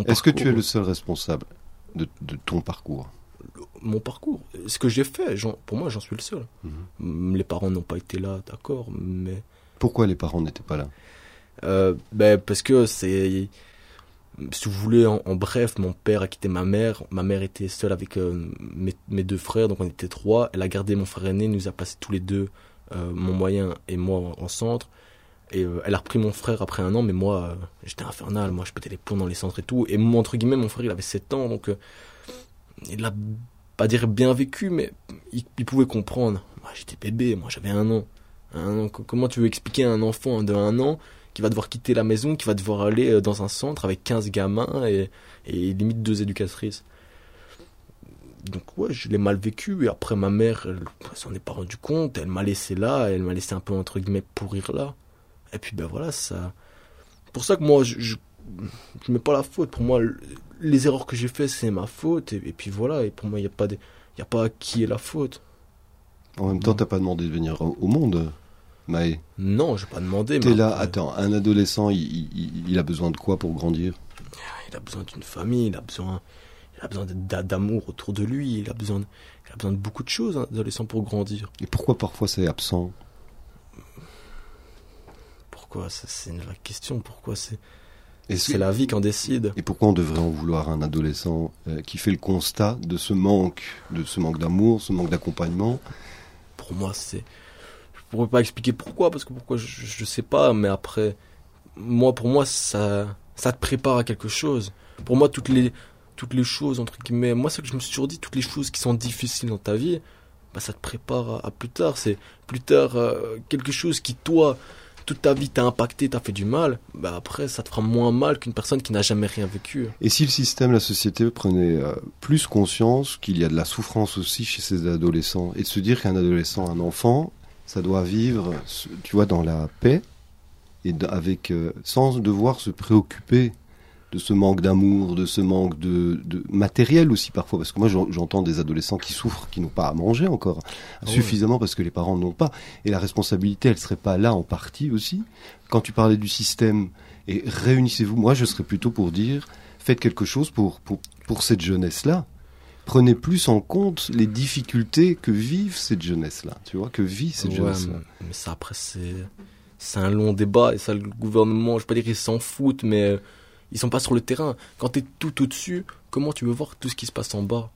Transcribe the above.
mon Est-ce que tu es le seul responsable de, de ton parcours Mon parcours, ce que j'ai fait, pour moi, j'en suis le seul. Mhm. Les parents n'ont pas été là, d'accord, mais Pourquoi les parents n'étaient pas là? Euh, ben parce que c'est si vous voulez en, en bref mon père a quitté ma mère. Ma mère était seule avec euh, mes, mes deux frères donc on était trois. Elle a gardé mon frère aîné nous a placés tous les deux euh, mon moyen et moi en, en centre et euh, elle a repris mon frère après un an mais moi euh, j'étais infernal. Moi je pétais les plombs dans les centres et tout. Et entre guillemets mon frère il avait 7 ans donc euh, il a pas dire bien vécu mais il, pouvait comprendre. Moi j'étais bébé. Moi j'avais un an. Comment tu veux expliquer à un enfant de un an qui va devoir quitter la maison, qui va devoir aller dans un centre avec 15 gamins et, et limite deux éducatrices? Donc ouais, je l'ai mal vécu. Et après ma mère, elle, elle s'en est pas rendu compte, elle m'a laissé là, elle m'a laissé un peu entre guillemets pourrir là. Et puis ben voilà, ça pour ça que moi je je, je mets pas la faute pour moi le- les erreurs que j'ai fait c'est ma faute et, et puis voilà et pour moi il y a pas de il y a pas à qui est la faute. En même temps, t'as pas demandé de venir au monde, Maë. Non, j'ai pas demandé T'es là, après- attends, un adolescent, il, il- il a besoin de quoi pour grandir? Il a besoin d'une famille, il a besoin, il a besoin d'a- d'amour autour de lui, il a besoin, il a besoin de beaucoup de choses, un adolescent, pour grandir. Et pourquoi parfois c'est absent? Pourquoi C'est une vraie question. Pourquoi c'est c'est la vie qui en décide Et pourquoi on devrait en vouloir à un adolescent euh, qui fait le constat de ce manque, de ce manque d'amour, ce manque d'accompagnement? Pour moi, c'est. Je pourrais pas expliquer pourquoi, parce que pourquoi, je, je sais pas, mais après, moi, pour moi, ça, ça te prépare à quelque chose. Pour moi, toutes les, toutes les choses, entre guillemets, moi, c'est que je me suis toujours dit, toutes les choses qui sont difficiles dans ta vie, bah, ça te prépare à, à plus tard. C'est plus tard euh, quelque chose qui, toi, toute ta vie t'a impacté, t'a fait du mal, bah après, ça te fera moins mal qu'une personne qui n'a jamais rien vécu. Et si le système, la société prenait euh, plus conscience qu'il y a de la souffrance aussi chez ces adolescents et de se dire qu'un adolescent, un enfant, ça doit vivre, tu vois, dans la paix et avec euh, sans devoir se préoccuper de ce manque d'amour, de ce manque de, de matériel aussi parfois, parce que moi j'en- j'entends des adolescents qui souffrent, qui n'ont pas à manger encore Ah suffisamment parce que les parents n'ont pas, et la responsabilité elle serait pas là en partie aussi. Quand tu parlais du système et réunissez-vous, moi je serais plutôt pour dire faites quelque chose pour pour, pour cette jeunesse là. Prenez plus en compte les difficultés que vivent cette jeunesse là, tu vois, que vit cette Ouais, jeunesse là. mais, mais ça, après, c'est, c'est un long débat. Et ça, le gouvernement, je vais pas dire qu'ils s'en foutent, mais euh, ils sont pas sur le terrain. Quand t'es tout au-dessus, comment tu veux voir tout ce qui se passe en bas?